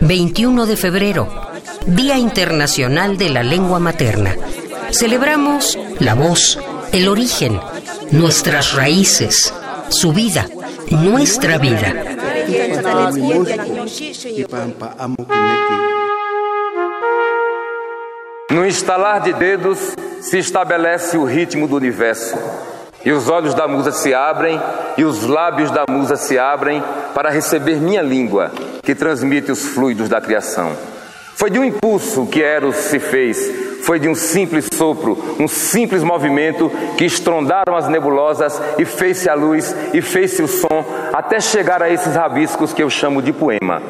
21 de febrero, Día Internacional de la Lengua Materna. Celebramos la voz, el origen, nuestras raíces, su vida, nuestra vida. No instalar de dedos se estabelece o ritmo do universo. E os olhos da musa se abrem e os lábios da musa se abrem para receber minha língua, que transmite os fluidos da criação. Foi de um impulso que Eros se fez, foi de um simples sopro, um simples movimento que estrondaram as nebulosas e fez-se a luz e fez-se o som, até chegar a esses rabiscos que eu chamo de poema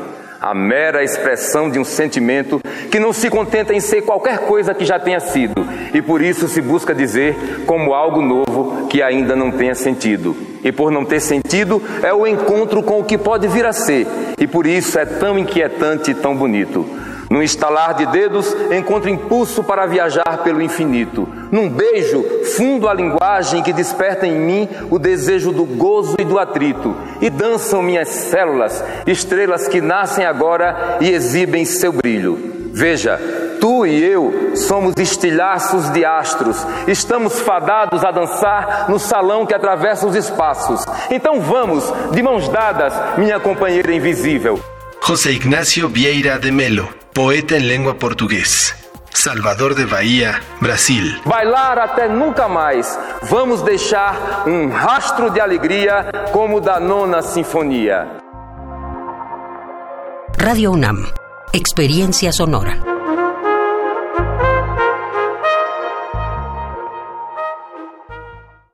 a mera expressão de um sentimento que não se contenta em ser qualquer coisa que já tenha sido, e por isso se busca dizer como algo novo que ainda não tenha sentido. E por não ter sentido, é o encontro com o que pode vir a ser, e por isso é tão inquietante e tão bonito. Num estalar de dedos, encontro impulso para viajar pelo infinito. Num beijo, fundo a linguagem que desperta em mim o desejo do gozo e do atrito. E dançam minhas células, estrelas que nascem agora e exibem seu brilho. Veja, tu e eu somos estilhaços de astros, estamos fadados a dançar no salão que atravessa os espaços. Então vamos, de mãos dadas, minha companheira invisível. José Ignacio Vieira de Melo, poeta en lengua portugués. Salvador de Bahia, Brasil. Bailar até nunca mais. Vamos deixar um rastro de alegria como o da nona sinfonia. Radio UNAM, experiencia sonora.